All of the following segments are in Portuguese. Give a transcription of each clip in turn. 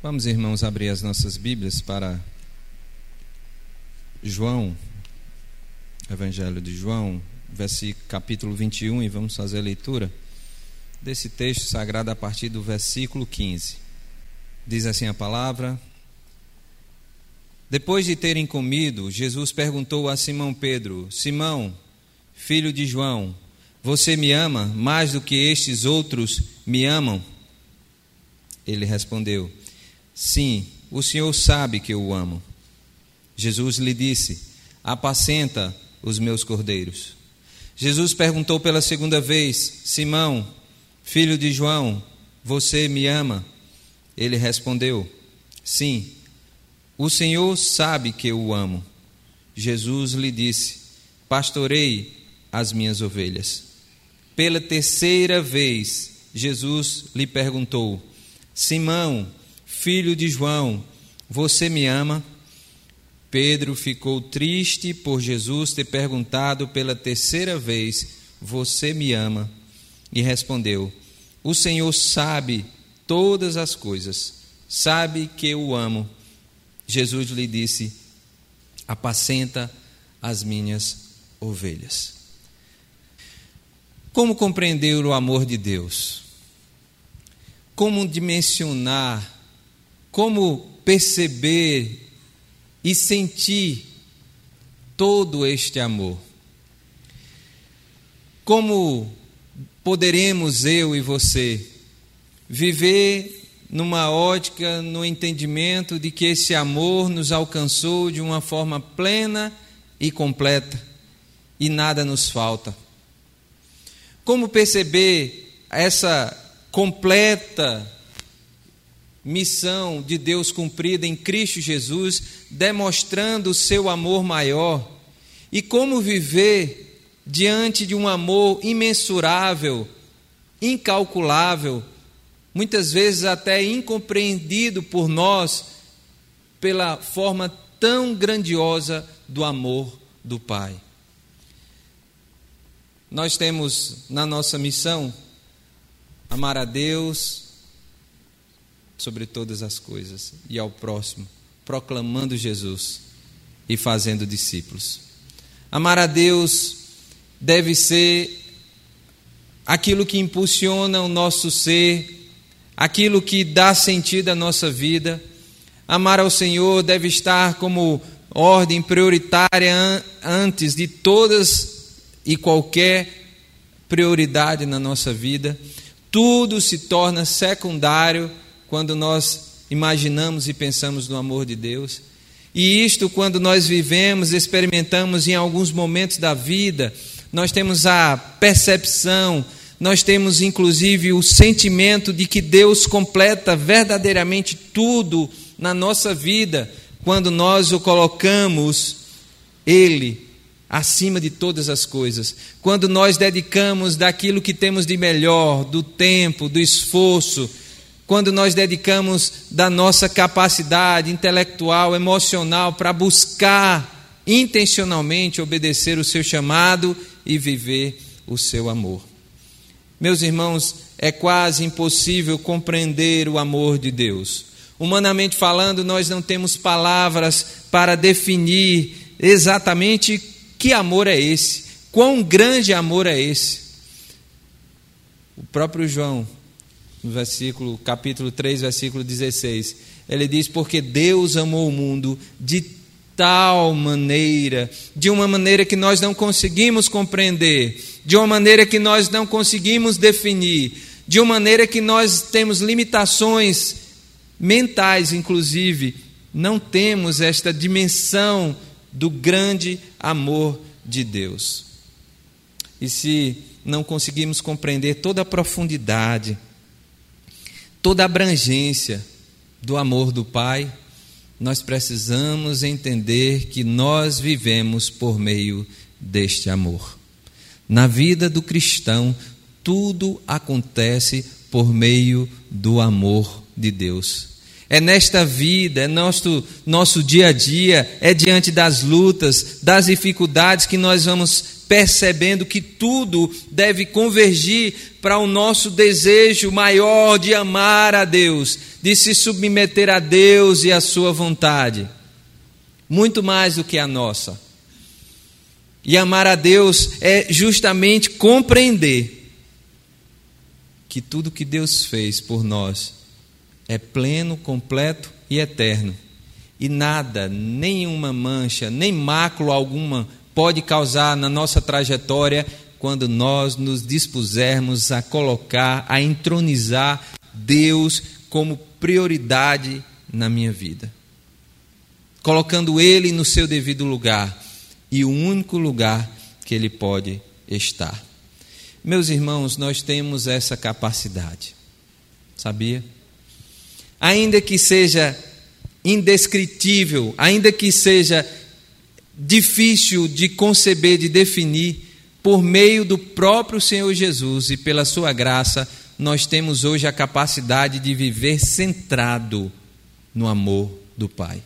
Vamos, irmãos, abrir as nossas Bíblias para João, Evangelho de João, versículo, capítulo 21, e vamos fazer a leitura desse texto sagrado a partir do versículo 15. Diz assim a palavra: Depois de terem comido, Jesus perguntou a Simão Pedro: Simão, filho de João, você me ama mais do que estes outros me amam? Ele respondeu: Sim, o Senhor sabe que eu o amo. Jesus lhe disse: Apacenta os meus cordeiros. Jesus perguntou pela segunda vez: Simão, filho de João, você me ama? Ele respondeu: Sim, o Senhor sabe que eu o amo. Jesus lhe disse: Pastorei as minhas ovelhas. Pela terceira vez, Jesus lhe perguntou: Simão, filho de João, você me ama? Pedro ficou triste por Jesus ter perguntado pela terceira vez: Você me ama? E respondeu: O Senhor sabe todas as coisas, sabe que eu o amo. Jesus lhe disse: Apacenta as minhas ovelhas. Como compreender o amor de Deus? Como dimensionar? Como perceber e sentir todo este amor. Como poderemos eu e você viver numa ótica, no entendimento de que esse amor nos alcançou de uma forma plena e completa e nada nos falta? Como perceber essa completa missão de Deus cumprida em Cristo Jesus, demonstrando o seu amor maior, e como viver diante de um amor imensurável, incalculável, muitas vezes até incompreendido por nós, pela forma tão grandiosa do amor do Pai. Nós temos na nossa missão amar a Deus, sobre todas as coisas e ao próximo, proclamando Jesus e fazendo discípulos. Amar a Deus deve ser aquilo que impulsiona o nosso ser, aquilo que dá sentido à nossa vida. Amar ao Senhor deve estar como ordem prioritária antes de todas e qualquer prioridade na nossa vida. Tudo se torna secundário quando nós imaginamos e pensamos no amor de Deus. E isto, quando nós vivemos, experimentamos em alguns momentos da vida, nós temos a percepção, nós temos inclusive o sentimento de que Deus completa verdadeiramente tudo na nossa vida, quando nós o colocamos, Ele, acima de todas as coisas. Quando nós dedicamos daquilo que temos de melhor, do tempo, do esforço, quando nós dedicamos da nossa capacidade intelectual, emocional para buscar intencionalmente obedecer o seu chamado e viver o seu amor. Meus irmãos, é quase impossível compreender o amor de Deus. Humanamente falando, nós não temos palavras para definir exatamente que amor é esse, quão grande amor é esse. O próprio João no versículo, capítulo 3, versículo 16. Ele diz: Porque Deus amou o mundo de tal maneira, de uma maneira que nós não conseguimos compreender, de uma maneira que nós não conseguimos definir, de uma maneira que nós temos limitações mentais, inclusive, não temos esta dimensão do grande amor de Deus. E se não conseguimos compreender toda a profundidade, toda a abrangência do amor do Pai, nós precisamos entender que nós vivemos por meio deste amor. Na vida do cristão, tudo acontece por meio do amor de Deus. É nesta vida, é nosso, nosso dia a dia, é diante das lutas, das dificuldades que nós vamos percebendo que tudo deve convergir para o nosso desejo maior de amar a Deus, de se submeter a Deus e a sua vontade, muito mais do que a nossa. E amar a Deus é justamente compreender que tudo que Deus fez por nós é pleno, completo e eterno. E nada, nenhuma mancha, nem mácula alguma pode causar na nossa trajetória quando nós nos dispusermos a colocar, a entronizar Deus como prioridade na minha vida. Colocando Ele no seu devido lugar e o único lugar que Ele pode estar. Meus irmãos, nós temos essa capacidade, sabia? Ainda que seja indescritível, ainda que seja difícil de conceber, de definir, por meio do próprio Senhor Jesus e pela sua graça, nós temos hoje a capacidade de viver centrado no amor do Pai.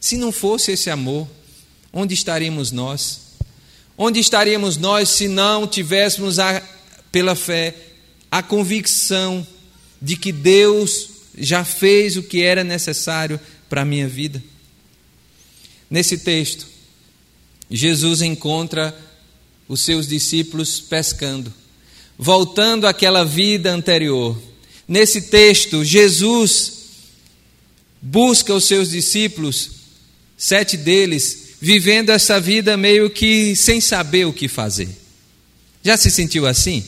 Se não fosse esse amor, onde estaríamos nós? Onde estaríamos nós se não tivéssemos, a, pela fé, a convicção de que Deus já fez o que era necessário para a minha vida? Nesse texto, Jesus encontra os seus discípulos pescando, voltando àquela vida anterior. Nesse texto, Jesus busca os seus discípulos, sete deles, vivendo essa vida meio que sem saber o que fazer. Já se sentiu assim?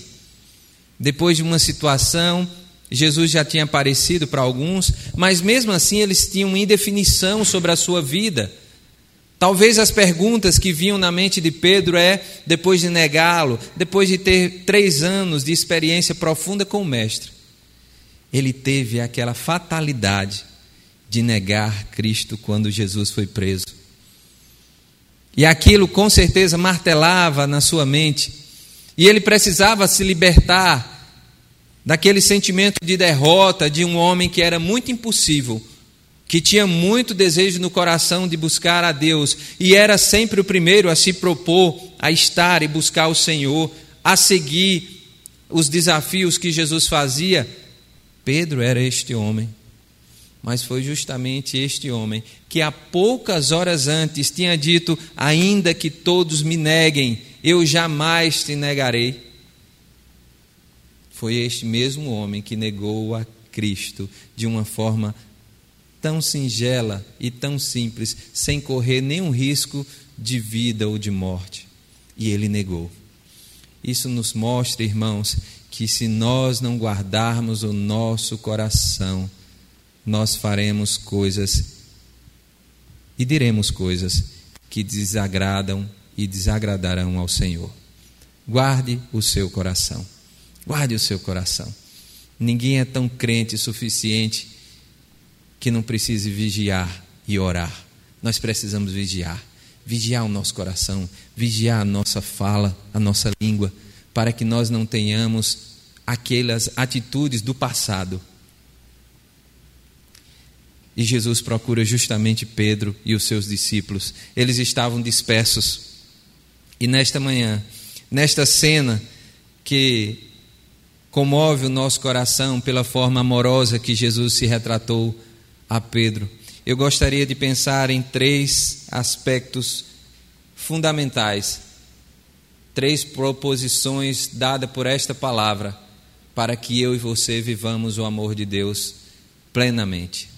Depois de uma situação, Jesus já tinha aparecido para alguns, mas mesmo assim eles tinham indefinição sobre a sua vida Talvez as perguntas que vinham na mente de Pedro é, depois de negá-lo, depois de ter três anos de experiência profunda com o Mestre, ele teve aquela fatalidade de negar Cristo quando Jesus foi preso. E aquilo com certeza martelava na sua mente, e ele precisava se libertar daquele sentimento de derrota de um homem que era muito impossível que tinha muito desejo no coração de buscar a Deus e era sempre o primeiro a se propor a estar e buscar o Senhor, a seguir os desafios que Jesus fazia, Pedro era este homem. Mas foi justamente este homem que há poucas horas antes tinha dito: Ainda que todos me neguem, eu jamais te negarei. Foi este mesmo homem que negou a Cristo de uma forma tão singela e tão simples, sem correr nenhum risco de vida ou de morte. E ele negou. Isso nos mostra, irmãos, que se nós não guardarmos o nosso coração, nós faremos coisas e diremos coisas que desagradam e desagradarão ao Senhor. Guarde o seu coração. Guarde o seu coração. Ninguém é tão crente suficiente que não precise vigiar e orar. Nós precisamos vigiar, vigiar o nosso coração, vigiar a nossa fala, a nossa língua, para que nós não tenhamos aquelas atitudes do passado. E Jesus procura justamente Pedro e os seus discípulos. Eles estavam dispersos. E nesta manhã, nesta cena que comove o nosso coração pela forma amorosa que Jesus se retratou a Pedro. Eu gostaria de pensar em três aspectos fundamentais, três proposições dadas por esta palavra, para que eu e você vivamos o amor de Deus plenamente.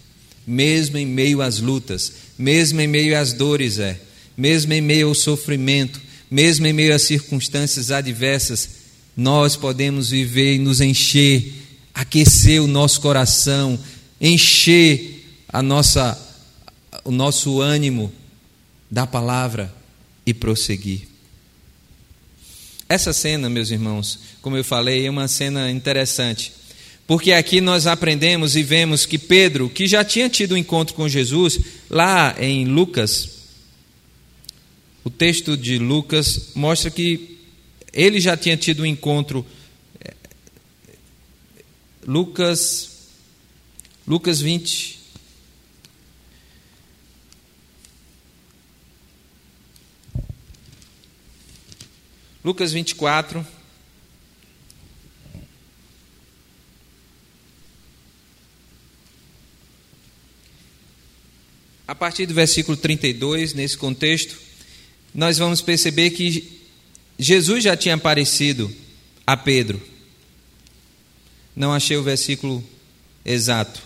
Mesmo em meio às lutas, mesmo em meio às dores, é, mesmo em meio ao sofrimento, mesmo em meio às circunstâncias adversas, nós podemos viver e nos encher, aquecer o nosso coração, encher a nossa, o nosso ânimo da palavra e prosseguir. Essa cena, meus irmãos, como eu falei, é uma cena interessante, porque aqui nós aprendemos e vemos que Pedro, que já tinha tido um encontro com Jesus, lá em Lucas, o texto de Lucas mostra que ele já tinha tido um encontro. Eh, Lucas, Lucas 20. Lucas 24. A partir do versículo 32, nesse contexto, nós vamos perceber que Jesus já tinha aparecido a Pedro. Não achei o versículo exato.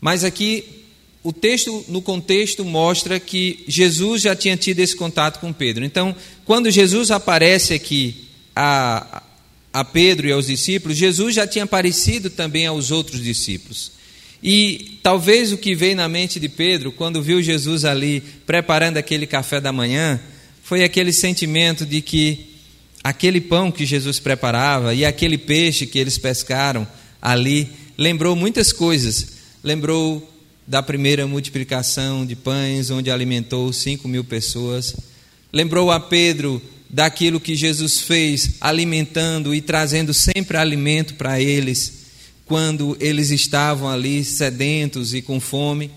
Mas aqui o texto, no contexto, mostra que Jesus já tinha tido esse contato com Pedro. Então, quando Jesus aparece aqui a, a Pedro e aos discípulos, Jesus já tinha aparecido também aos outros discípulos. E talvez o que veio na mente de Pedro, quando viu Jesus ali preparando aquele café da manhã, foi aquele sentimento de que aquele pão que Jesus preparava e aquele peixe que eles pescaram ali lembrou muitas coisas. Lembrou da primeira multiplicação de pães, onde alimentou cinco mil pessoas. Lembrou a Pedro daquilo que Jesus fez, alimentando e trazendo sempre alimento para eles, quando eles estavam ali sedentos e com fome.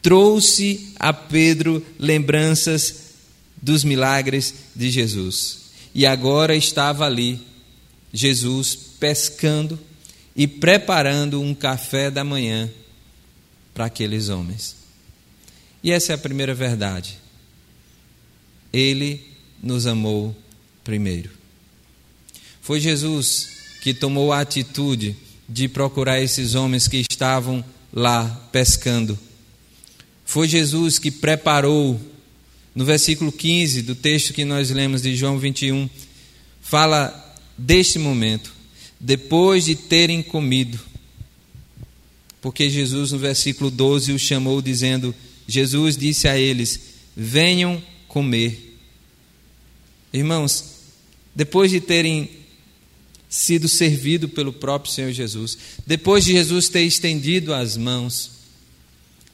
Trouxe a Pedro lembranças dos milagres de Jesus. E agora estava ali, Jesus pescando e preparando um café da manhã para aqueles homens. E essa é a primeira verdade. Ele nos amou primeiro. Foi Jesus que tomou a atitude de procurar esses homens que estavam lá pescando. Foi Jesus que preparou, no versículo 15 do texto que nós lemos de João 21, fala deste momento, depois de terem comido, porque Jesus, no versículo 12, o chamou, dizendo: Jesus disse a eles: Venham comer. Irmãos, depois de terem sido servido pelo próprio Senhor Jesus, depois de Jesus ter estendido as mãos,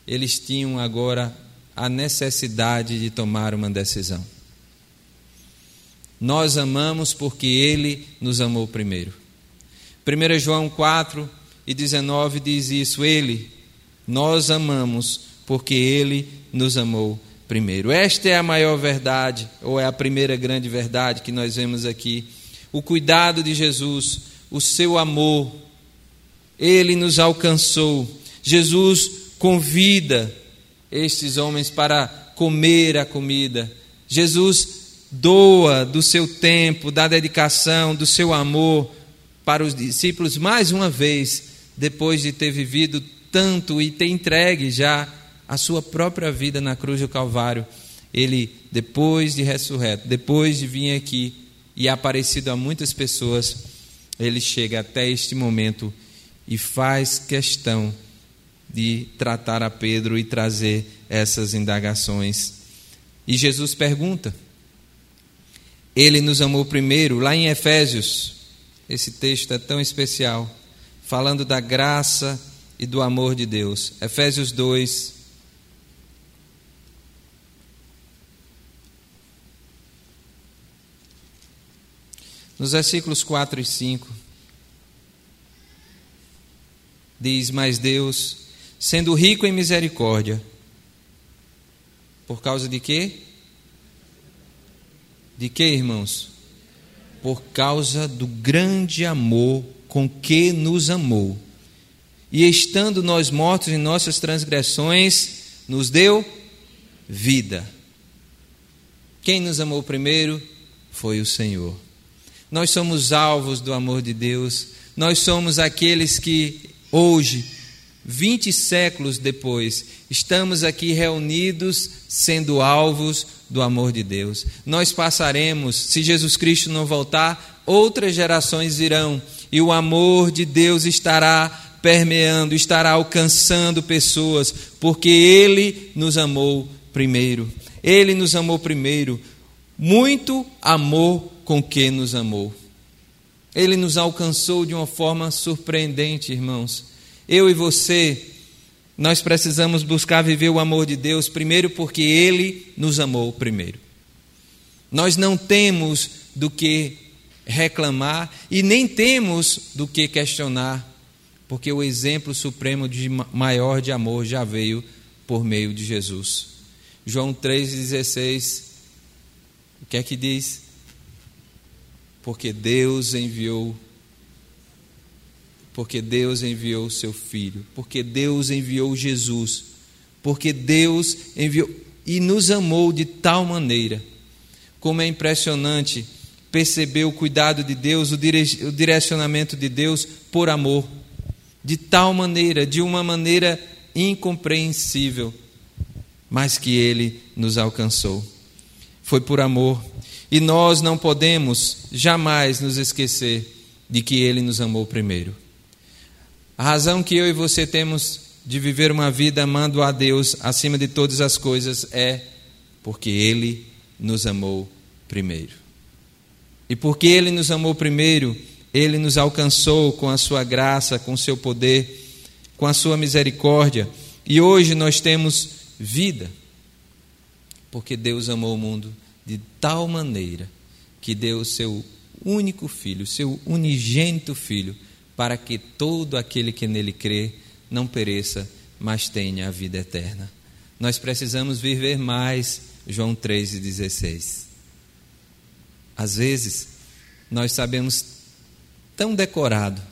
eles tinham agora a necessidade de tomar uma decisão. Nós amamos porque Ele nos amou primeiro. 1 João 4, e 19 diz isso: Ele, nós amamos porque Ele nos amou primeiro. Esta é a maior verdade, ou é a primeira grande verdade que nós vemos aqui. O cuidado de Jesus, o seu amor, Ele nos alcançou. Jesus convida estes homens para comer a comida. Jesus doa do seu tempo, da dedicação, do seu amor para os discípulos mais uma vez depois de ter vivido tanto e ter entregue já a sua própria vida na cruz do Calvário, ele, depois de ressurreto, depois de vir aqui e aparecido a muitas pessoas, ele chega até este momento e faz questão de tratar a Pedro e trazer essas indagações. E Jesus pergunta: Ele nos amou primeiro, lá em Efésios, esse texto é tão especial falando da graça e do amor de Deus. Efésios 2. Nos versículos 4 e 5, diz: Mas Deus, sendo rico em misericórdia, por causa de quê? De quê, irmãos? Por causa do grande amor com que nos amou. E estando nós mortos em nossas transgressões, nos deu vida. Quem nos amou primeiro foi o Senhor. Nós somos alvos do amor de Deus, nós somos aqueles que hoje, vinte séculos depois, estamos aqui reunidos sendo alvos do amor de Deus. Nós passaremos, se Jesus Cristo não voltar, outras gerações virão e o amor de Deus estará permeando, estará alcançando pessoas, porque Ele nos amou primeiro. Ele nos amou primeiro. Muito amor com que nos amou. Ele nos alcançou de uma forma surpreendente, irmãos. Eu e você, nós precisamos buscar viver o amor de Deus primeiro porque Ele nos amou primeiro. Nós não temos do que reclamar e nem temos do que questionar, porque o exemplo supremo de maior de amor já veio por meio de Jesus. João 3,16, o que é que diz? Porque Deus enviou, porque Deus enviou o seu Filho, porque Deus enviou Jesus porque Deus enviou e nos amou de tal maneira. Como é impressionante perceber o cuidado de Deus, o direcionamento de Deus por amor. De tal maneira, de uma maneira incompreensível, mas que Ele nos alcançou. Foi por amor. E nós não podemos jamais nos esquecer de que Ele nos amou primeiro. A razão que eu e você temos de viver uma vida amando a Deus acima de todas as coisas é porque Ele nos amou primeiro. E porque Ele nos amou primeiro, Ele nos alcançou com a Sua graça, com o Seu poder, com a Sua misericórdia. E hoje nós temos vida, porque Deus amou o mundo de tal maneira que deu o Seu único Filho, o Seu unigênito Filho para que todo aquele que nele crê não pereça, mas tenha a vida eterna. Nós precisamos viver mais, João 3,16. Às vezes, nós sabemos tão decorado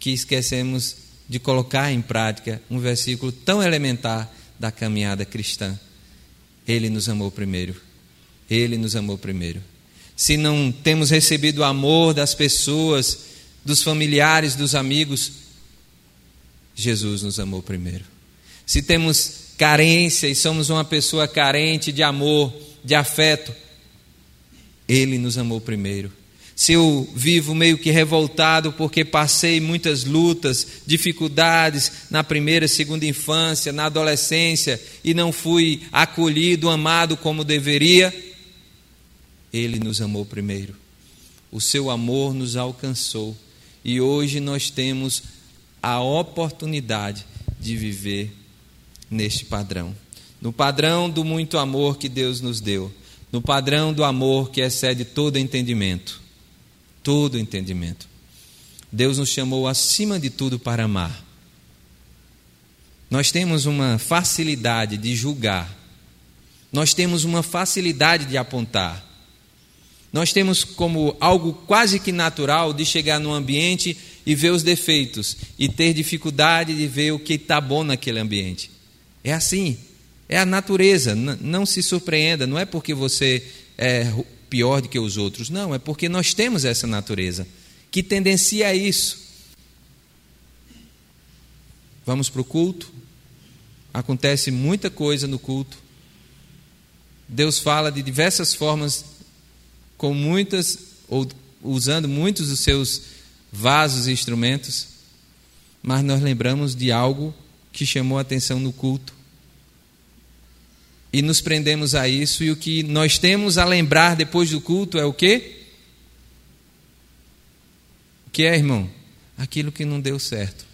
que esquecemos de colocar em prática um versículo tão elementar da caminhada cristã. Ele nos amou primeiro. Ele nos amou primeiro. Se não temos recebido o amor das pessoas, dos familiares, dos amigos, Jesus nos amou primeiro. Se temos carência e somos uma pessoa carente de amor, de afeto, Ele nos amou primeiro. Se eu vivo meio que revoltado porque passei muitas lutas, dificuldades na primeira, segunda infância, na adolescência e não fui acolhido, amado como deveria, Ele nos amou primeiro. O seu amor nos alcançou e hoje nós temos a oportunidade de viver neste padrão. No padrão do muito amor que Deus nos deu. No padrão do amor que excede todo entendimento. Todo entendimento. Deus nos chamou acima de tudo para amar. Nós temos uma facilidade de julgar. Nós temos uma facilidade de apontar. Nós temos como algo quase que natural de chegar num ambiente e ver os defeitos e ter dificuldade de ver o que está bom naquele ambiente. É assim, é a natureza. Não se surpreenda, não é porque você é pior do que os outros, não, é porque nós temos essa natureza que tendencia a isso. Vamos para o culto, acontece muita coisa no culto. Deus fala de diversas formas com muitas, ou usando muitos dos seus vasos e instrumentos, mas nós lembramos de algo que chamou a atenção no culto. E nos prendemos a isso, e o que nós temos a lembrar depois do culto é o quê? O que é, irmão? Aquilo que não deu certo.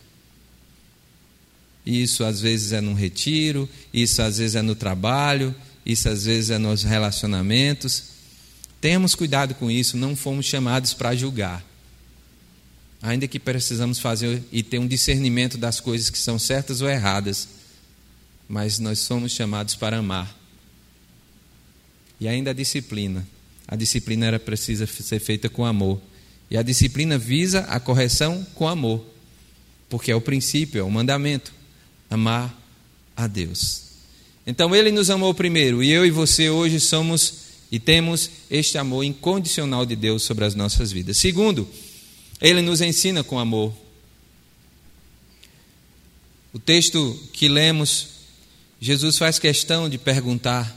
Isso às vezes é num retiro, isso às vezes é no trabalho, isso às vezes é nos relacionamentos. Tenhamos cuidado com isso, não fomos chamados para julgar. Ainda que precisamos fazer e ter um discernimento das coisas que são certas ou erradas, mas nós somos chamados para amar. E ainda a disciplina. A disciplina era precisa ser feita com amor. E a disciplina visa a correção com amor. Porque é o princípio, é o mandamento. Amar a Deus. Então ele nos amou primeiro, e eu e você hoje somos e temos este amor incondicional de Deus sobre as nossas vidas. Segundo, ele nos ensina com amor. O texto que lemos, Jesus faz questão de perguntar.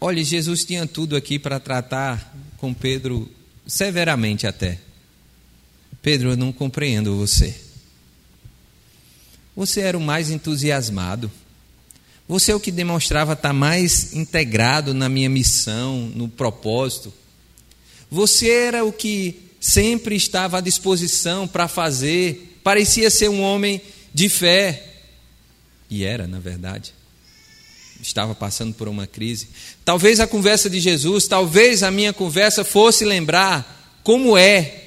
Olha, Jesus tinha tudo aqui para tratar com Pedro severamente até. Pedro, eu não compreendo você. Você era o mais entusiasmado. Você é o que demonstrava estar mais integrado na minha missão, no propósito. Você era o que sempre estava à disposição para fazer, parecia ser um homem de fé. E era, na verdade. Estava passando por uma crise. Talvez a conversa de Jesus, talvez a minha conversa fosse lembrar como é.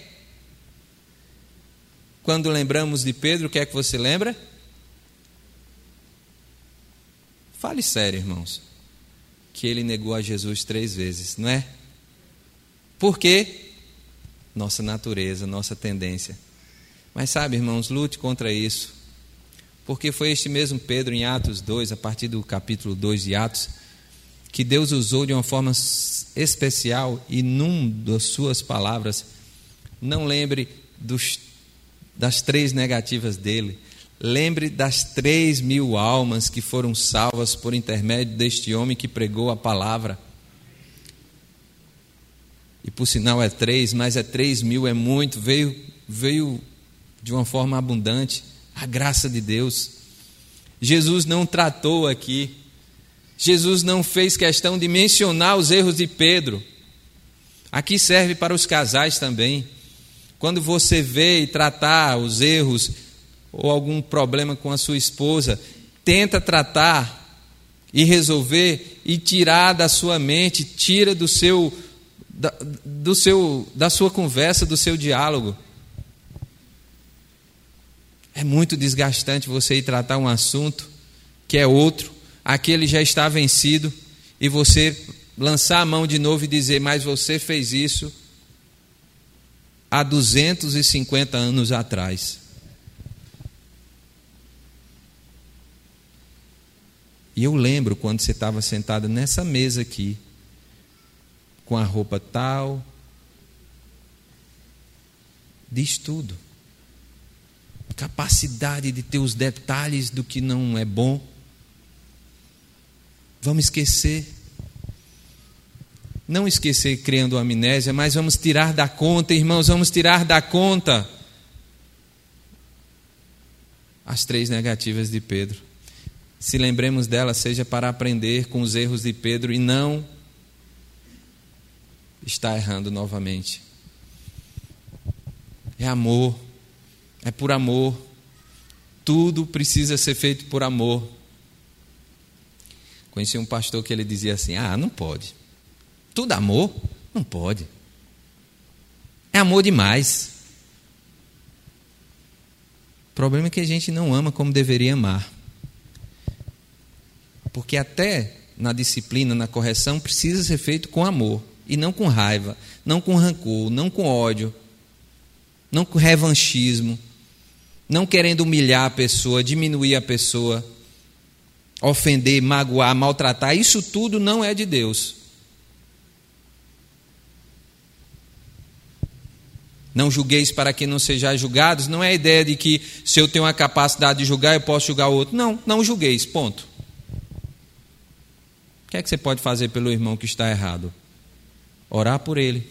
Quando lembramos de Pedro, o que é que você lembra? Fale sério, irmãos. Que ele negou a Jesus três vezes, não é? Por quê? Nossa natureza, nossa tendência. Mas sabe, irmãos, lute contra isso. porque foi este mesmo Pedro em Atos 2, a partir do capítulo 2 de Atos, que Deus usou de uma forma especial e num das suas palavras, não lembre dos, das três negativas dele, lembre das três mil almas que foram salvas por intermédio deste homem que pregou a palavra. E por sinal é três, mas é três mil, é muito, veio, veio de uma forma abundante a graça de Deus. Jesus não tratou aqui, Jesus não fez questão de mencionar os erros de Pedro. Aqui serve para os casais também. Quando você vê e tratar os erros ou algum problema com a sua esposa, tenta tratar e resolver e tirar da sua mente, tira do seu da, do seu da sua conversa, do seu diálogo. É muito desgastante você ir tratar um assunto que é outro, aquele já está vencido, e você lançar a mão de novo e dizer: Mas você fez isso há 250 anos atrás. E eu lembro quando você estava sentado nessa mesa aqui, com a roupa tal, diz tudo capacidade de ter os detalhes do que não é bom. Vamos esquecer. Não esquecer criando amnésia, mas vamos tirar da conta, irmãos, vamos tirar da conta as três negativas de Pedro. Se lembremos delas, seja para aprender com os erros de Pedro e não estar errando novamente. É amor é por amor. Tudo precisa ser feito por amor. Conheci um pastor que ele dizia assim: Ah, não pode. Tudo amor? Não pode. É amor demais. O problema é que a gente não ama como deveria amar. Porque até na disciplina, na correção, precisa ser feito com amor e não com raiva, não com rancor, não com ódio, não com revanchismo não querendo humilhar a pessoa, diminuir a pessoa, ofender, magoar, maltratar, isso tudo não é de Deus. Não julgueis para que não sejais julgados, não é a ideia de que se eu tenho a capacidade de julgar, eu posso julgar o outro. Não, não julgueis, ponto. O que é que você pode fazer pelo irmão que está errado? Orar por ele,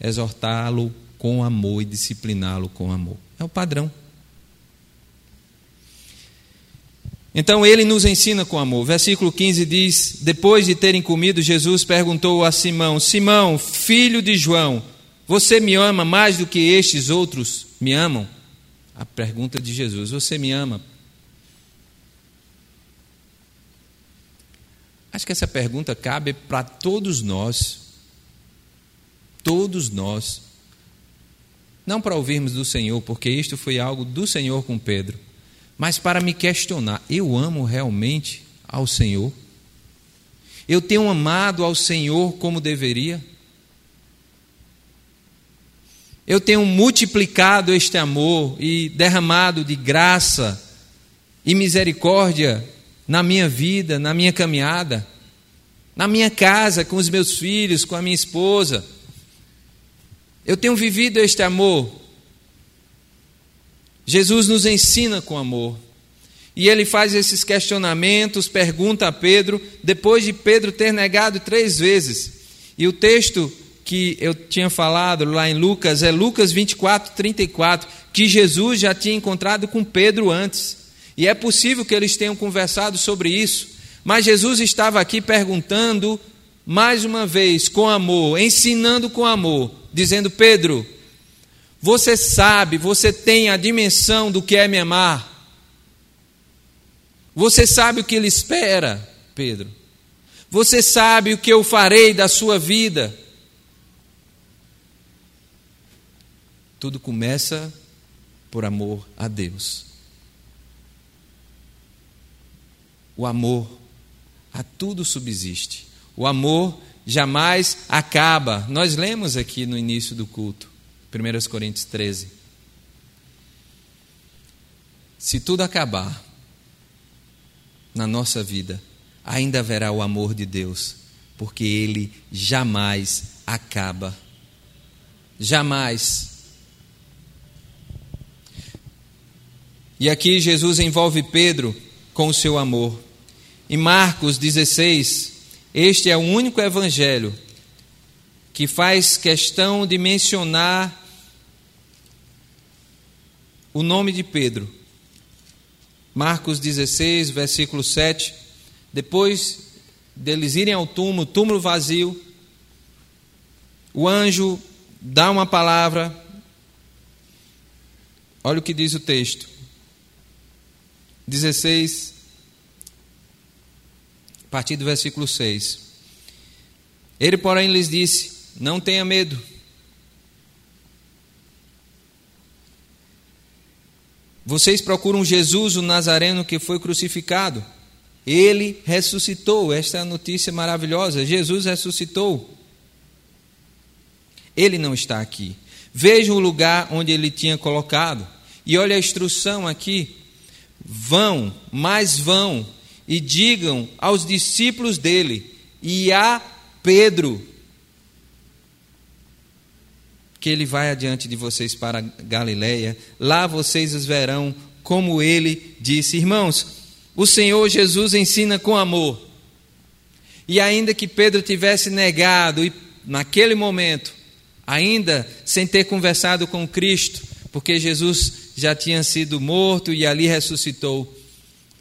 exortá-lo com amor e discipliná-lo com amor. É o padrão. Então ele nos ensina com amor. Versículo 15 diz: Depois de terem comido, Jesus perguntou a Simão: Simão, filho de João, você me ama mais do que estes outros me amam? A pergunta de Jesus: Você me ama? Acho que essa pergunta cabe para todos nós. Todos nós. Não para ouvirmos do Senhor, porque isto foi algo do Senhor com Pedro mas para me questionar: eu amo realmente ao Senhor? Eu tenho amado ao Senhor como deveria? Eu tenho multiplicado este amor e derramado de graça e misericórdia na minha vida, na minha caminhada, na minha casa, com os meus filhos, com a minha esposa. Eu tenho vivido este amor Jesus nos ensina com amor. E ele faz esses questionamentos, pergunta a Pedro, depois de Pedro ter negado três vezes. E o texto que eu tinha falado lá em Lucas é Lucas 24, 34, que Jesus já tinha encontrado com Pedro antes. E é possível que eles tenham conversado sobre isso. Mas Jesus estava aqui perguntando, mais uma vez, com amor, ensinando com amor, dizendo: Pedro, você sabe, você tem a dimensão do que é me amar. Você sabe o que ele espera, Pedro. Você sabe o que eu farei da sua vida. Tudo começa por amor a Deus. O amor a tudo subsiste. O amor jamais acaba. Nós lemos aqui no início do culto. 1 Coríntios 13. Se tudo acabar, na nossa vida, ainda haverá o amor de Deus, porque ele jamais acaba. Jamais. E aqui Jesus envolve Pedro com o seu amor. Em Marcos 16, este é o único evangelho que faz questão de mencionar o nome de Pedro. Marcos 16, versículo 7. Depois deles irem ao túmulo, túmulo vazio, o anjo dá uma palavra. Olha o que diz o texto. 16, a partir do versículo 6. Ele, porém, lhes disse: Não tenha medo. Vocês procuram Jesus, o Nazareno que foi crucificado. Ele ressuscitou. Esta é a notícia maravilhosa. Jesus ressuscitou. Ele não está aqui. Vejam o lugar onde ele tinha colocado. E olha a instrução aqui. Vão, mas vão, e digam aos discípulos dele e a Pedro que ele vai adiante de vocês para Galiléia. Lá vocês os verão, como ele disse. Irmãos, o Senhor Jesus ensina com amor. E ainda que Pedro tivesse negado, e naquele momento, ainda sem ter conversado com Cristo, porque Jesus já tinha sido morto e ali ressuscitou,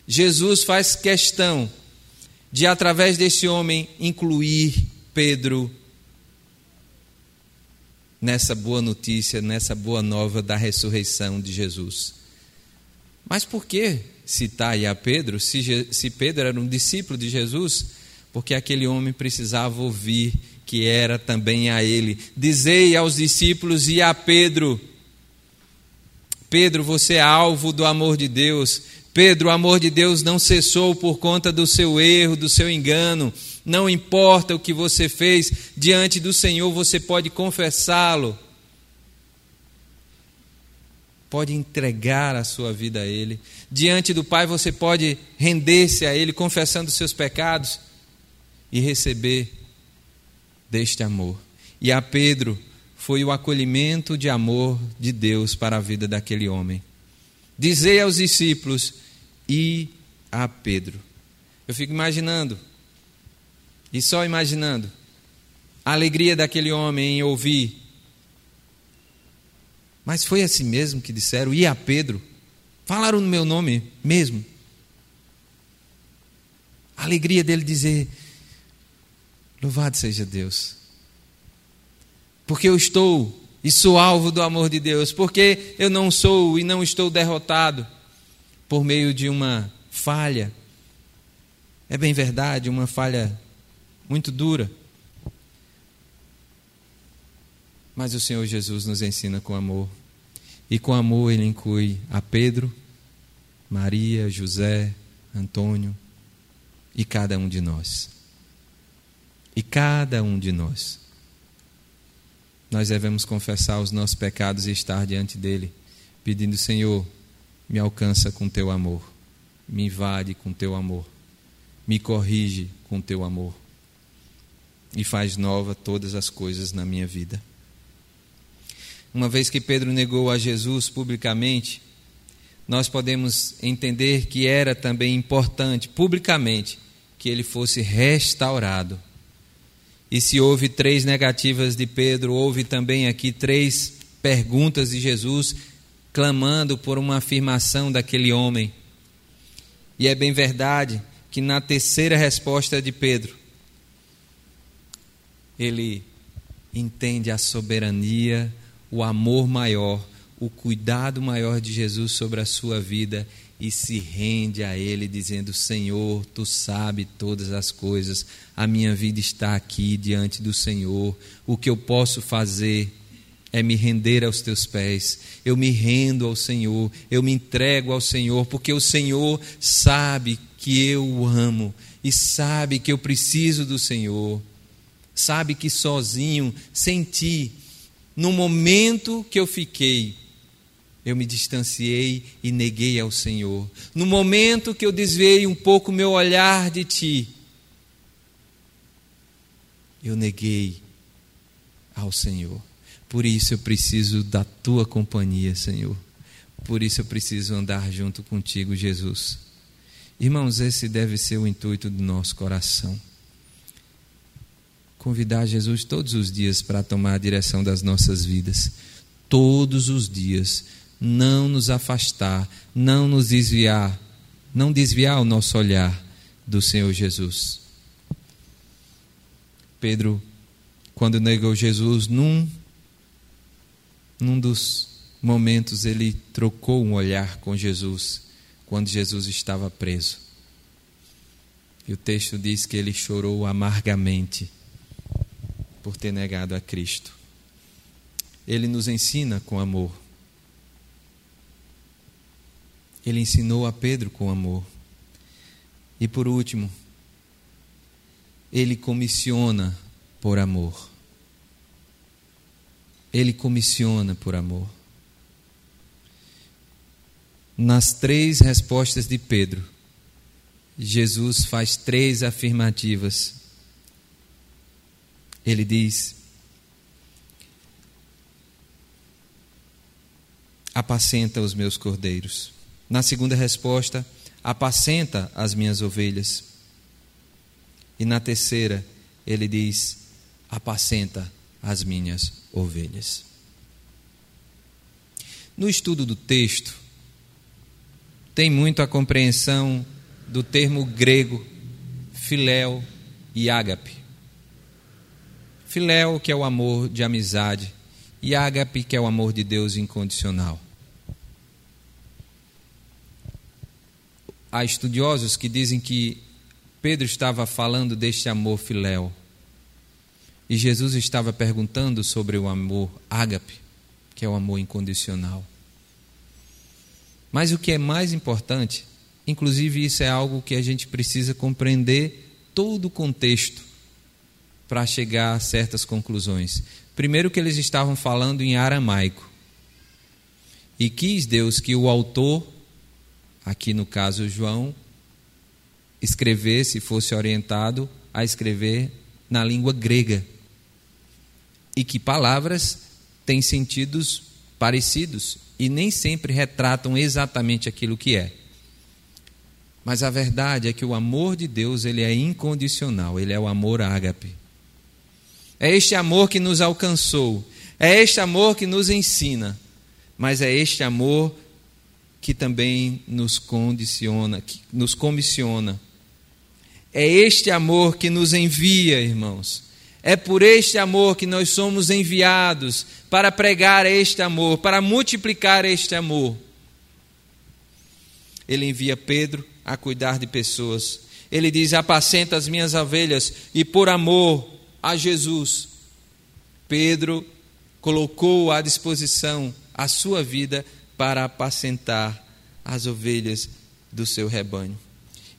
Jesus faz questão de, através desse homem, incluir Pedro nessa boa notícia, nessa boa nova da ressurreição de Jesus. Mas por que citar aí a Pedro, se, se Pedro era um discípulo de Jesus? Porque aquele homem precisava ouvir que era também a ele. Dizei aos discípulos e a Pedro: Pedro, você é alvo do amor de Deus. Pedro, o amor de Deus não cessou por conta do seu erro, do seu engano. Não importa o que você fez, diante do Senhor você pode confessá-lo. Pode entregar a sua vida a Ele. Diante do Pai você pode render-se a Ele, confessando os seus pecados e receber deste amor. E a Pedro foi o acolhimento de amor de Deus para a vida daquele homem. Dizei aos discípulos e a Pedro. Eu fico imaginando e só imaginando a alegria daquele homem em ouvir. Mas foi assim mesmo que disseram, e a Pedro? Falaram no meu nome mesmo. A alegria dele dizer: Louvado seja Deus. Porque eu estou e sou alvo do amor de Deus. Porque eu não sou e não estou derrotado por meio de uma falha. É bem verdade, uma falha muito dura. Mas o Senhor Jesus nos ensina com amor. E com amor ele inclui a Pedro, Maria, José, Antônio e cada um de nós. E cada um de nós. Nós devemos confessar os nossos pecados e estar diante dele, pedindo: Senhor, me alcança com teu amor, me invade com teu amor, me corrige com teu amor e faz nova todas as coisas na minha vida. Uma vez que Pedro negou a Jesus publicamente, nós podemos entender que era também importante, publicamente, que ele fosse restaurado. E se houve três negativas de Pedro, houve também aqui três perguntas de Jesus, clamando por uma afirmação daquele homem. E é bem verdade que na terceira resposta de Pedro, ele entende a soberania, o amor maior, o cuidado maior de Jesus sobre a sua vida e se rende a Ele, dizendo: Senhor, tu sabe todas as coisas, a minha vida está aqui diante do Senhor, o que eu posso fazer é me render aos teus pés, eu me rendo ao Senhor, eu me entrego ao Senhor, porque o Senhor sabe que eu o amo e sabe que eu preciso do Senhor sabe que sozinho, sem ti, no momento que eu fiquei, eu me distanciei e neguei ao Senhor. No momento que eu desviei um pouco meu olhar de Ti, eu neguei ao Senhor. Por isso eu preciso da Tua companhia, Senhor. Por isso eu preciso andar junto contigo, Jesus. Irmãos, esse deve ser o intuito do nosso coração. Convidar Jesus todos os dias para tomar a direção das nossas vidas. Todos os dias não nos afastar, não nos desviar, não desviar o nosso olhar do Senhor Jesus. Pedro, quando negou Jesus, num, num dos momentos ele trocou um olhar com Jesus, quando Jesus estava preso. E o texto diz que ele chorou amargamente por ter negado a Cristo. Ele nos ensina com amor. Ele ensinou a Pedro com amor. E por último, ele comissiona por amor. Ele comissiona por amor. Nas três respostas de Pedro, Jesus faz três afirmativas. Ele diz: Apacenta os meus cordeiros. Na segunda resposta, apacenta as minhas ovelhas. E na terceira, ele diz: apacenta as minhas ovelhas. No estudo do texto, tem muito a compreensão do termo grego filéu e ágape. Filéu, que é o amor de amizade, e ágape, que é o amor de Deus incondicional. há estudiosos que dizem que Pedro estava falando deste amor filéu. E Jesus estava perguntando sobre o amor ágape, que é o amor incondicional. Mas o que é mais importante, inclusive isso é algo que a gente precisa compreender todo o contexto para chegar a certas conclusões. Primeiro que eles estavam falando em aramaico. E quis Deus que o autor aqui no caso João, escrevesse, fosse orientado a escrever na língua grega. E que palavras têm sentidos parecidos e nem sempre retratam exatamente aquilo que é. Mas a verdade é que o amor de Deus, ele é incondicional, ele é o amor ágape. É este amor que nos alcançou, é este amor que nos ensina, mas é este amor que também nos condiciona, que nos comissiona. É este amor que nos envia, irmãos. É por este amor que nós somos enviados para pregar este amor, para multiplicar este amor. Ele envia Pedro a cuidar de pessoas. Ele diz: Apacenta as minhas ovelhas, e por amor a Jesus, Pedro colocou à disposição a sua vida para apacentar as ovelhas do seu rebanho.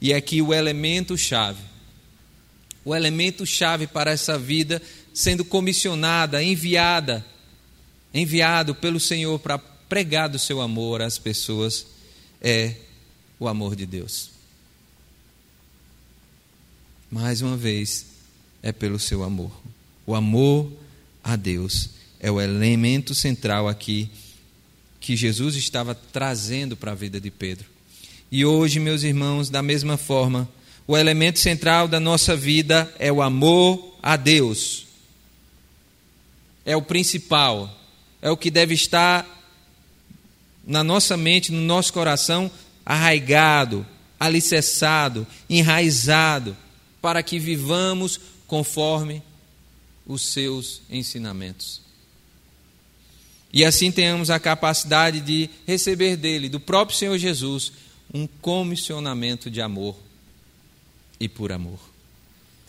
E aqui o elemento chave, o elemento chave para essa vida sendo comissionada, enviada, enviado pelo Senhor para pregar do seu amor às pessoas é o amor de Deus. Mais uma vez, é pelo seu amor. O amor a Deus é o elemento central aqui que Jesus estava trazendo para a vida de Pedro. E hoje, meus irmãos, da mesma forma, o elemento central da nossa vida é o amor a Deus. É o principal, é o que deve estar na nossa mente, no nosso coração, arraigado, alicerçado, enraizado, para que vivamos conforme os seus ensinamentos. E assim tenhamos a capacidade de receber dele, do próprio Senhor Jesus, um comissionamento de amor e por amor.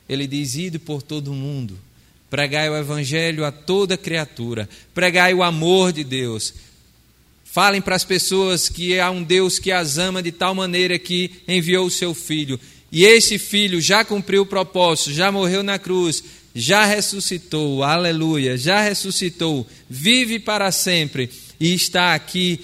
Ele diz: Ide por todo o mundo, pregai o evangelho a toda criatura, pregai o amor de Deus. Falem para as pessoas que há um Deus que as ama de tal maneira que enviou o seu filho. E esse filho já cumpriu o propósito, já morreu na cruz, já ressuscitou, aleluia, já ressuscitou, vive para sempre e está aqui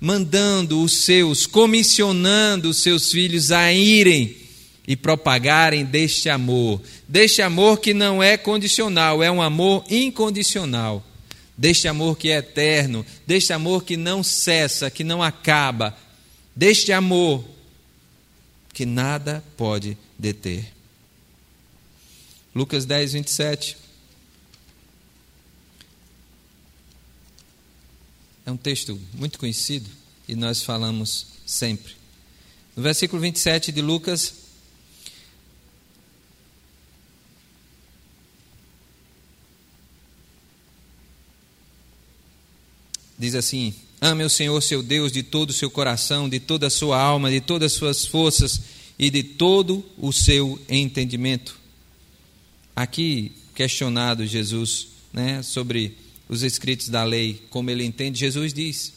mandando os seus, comissionando os seus filhos a irem e propagarem deste amor, deste amor que não é condicional, é um amor incondicional, deste amor que é eterno, deste amor que não cessa, que não acaba, deste amor que nada pode deter. Lucas 10, 27. É um texto muito conhecido e nós falamos sempre. No versículo 27 de Lucas, diz assim: Ame o Senhor seu Deus de todo o seu coração, de toda a sua alma, de todas as suas forças e de todo o seu entendimento. Aqui, questionado Jesus né, sobre os escritos da lei, como ele entende, Jesus diz.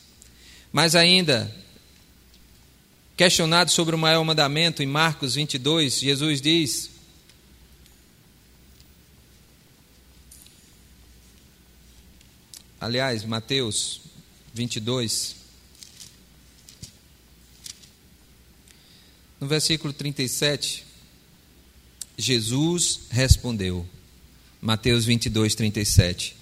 Mas ainda, questionado sobre o maior mandamento, em Marcos 22, Jesus diz: Aliás, Mateus 22, no versículo 37, Jesus respondeu, Mateus 22, 37.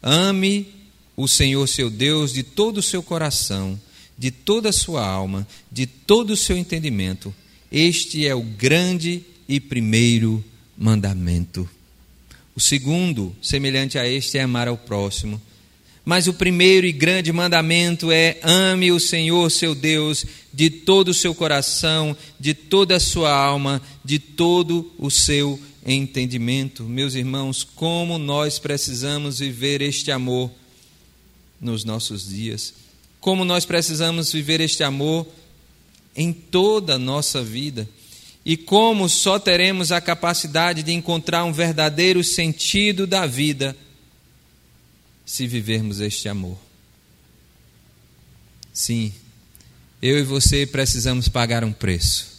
Ame o Senhor seu Deus de todo o seu coração, de toda a sua alma, de todo o seu entendimento. Este é o grande e primeiro mandamento. O segundo, semelhante a este, é amar ao próximo. Mas o primeiro e grande mandamento é: ame o Senhor seu Deus de todo o seu coração, de toda a sua alma, de todo o seu entendimento. Meus irmãos, como nós precisamos viver este amor nos nossos dias. Como nós precisamos viver este amor em toda a nossa vida. E como só teremos a capacidade de encontrar um verdadeiro sentido da vida se vivermos este amor. Sim, eu e você precisamos pagar um preço.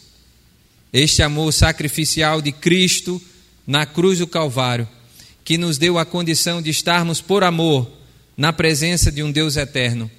Este amor sacrificial de Cristo na cruz do Calvário, que nos deu a condição de estarmos por amor na presença de um Deus eterno,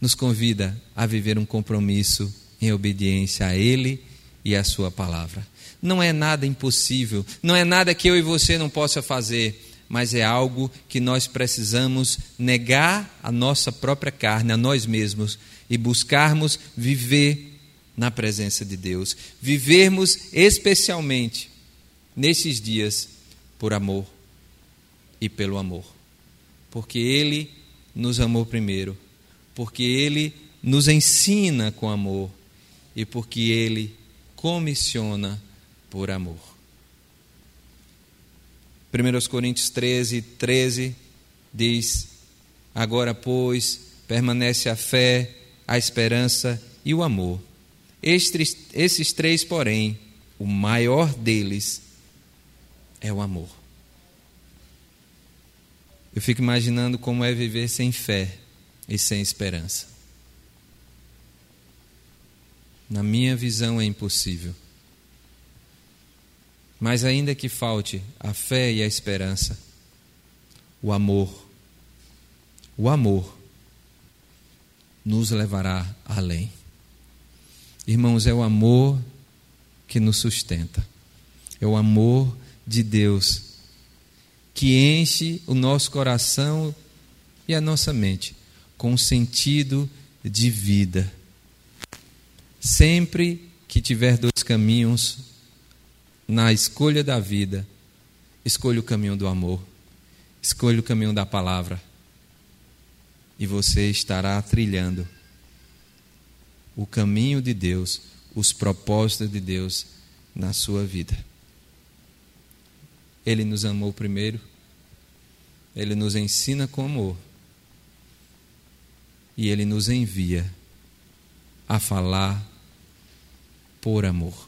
nos convida a viver um compromisso em obediência a Ele e à Sua palavra. Não é nada impossível, não é nada que eu e você não possa fazer, mas é algo que nós precisamos negar a nossa própria carne, a nós mesmos, e buscarmos viver na presença de Deus. Vivermos especialmente nesses dias por amor e pelo amor. Porque Ele nos amou primeiro, porque Ele nos ensina com amor e porque Ele comissiona por amor. 1 Coríntios 13, 13 diz: Agora, pois, permanece a fé, a esperança e o amor estes, esses três, porém, o maior deles é o amor. Eu fico imaginando como é viver sem fé e sem esperança. Na minha visão é impossível. Mas ainda que falte a fé e a esperança, o amor, o amor nos levará além. Irmãos, é o amor que nos sustenta. É o amor de Deus que enche o nosso coração e a nossa mente com sentido de vida. Sempre que tiver dois caminhos na escolha da vida, escolha o caminho do amor, escolha o caminho da palavra, e você estará trilhando o caminho de Deus, os propósitos de Deus na sua vida. Ele nos amou primeiro, ele nos ensina com amor e ele nos envia a falar por amor.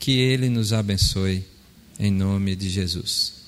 Que ele nos abençoe em nome de Jesus.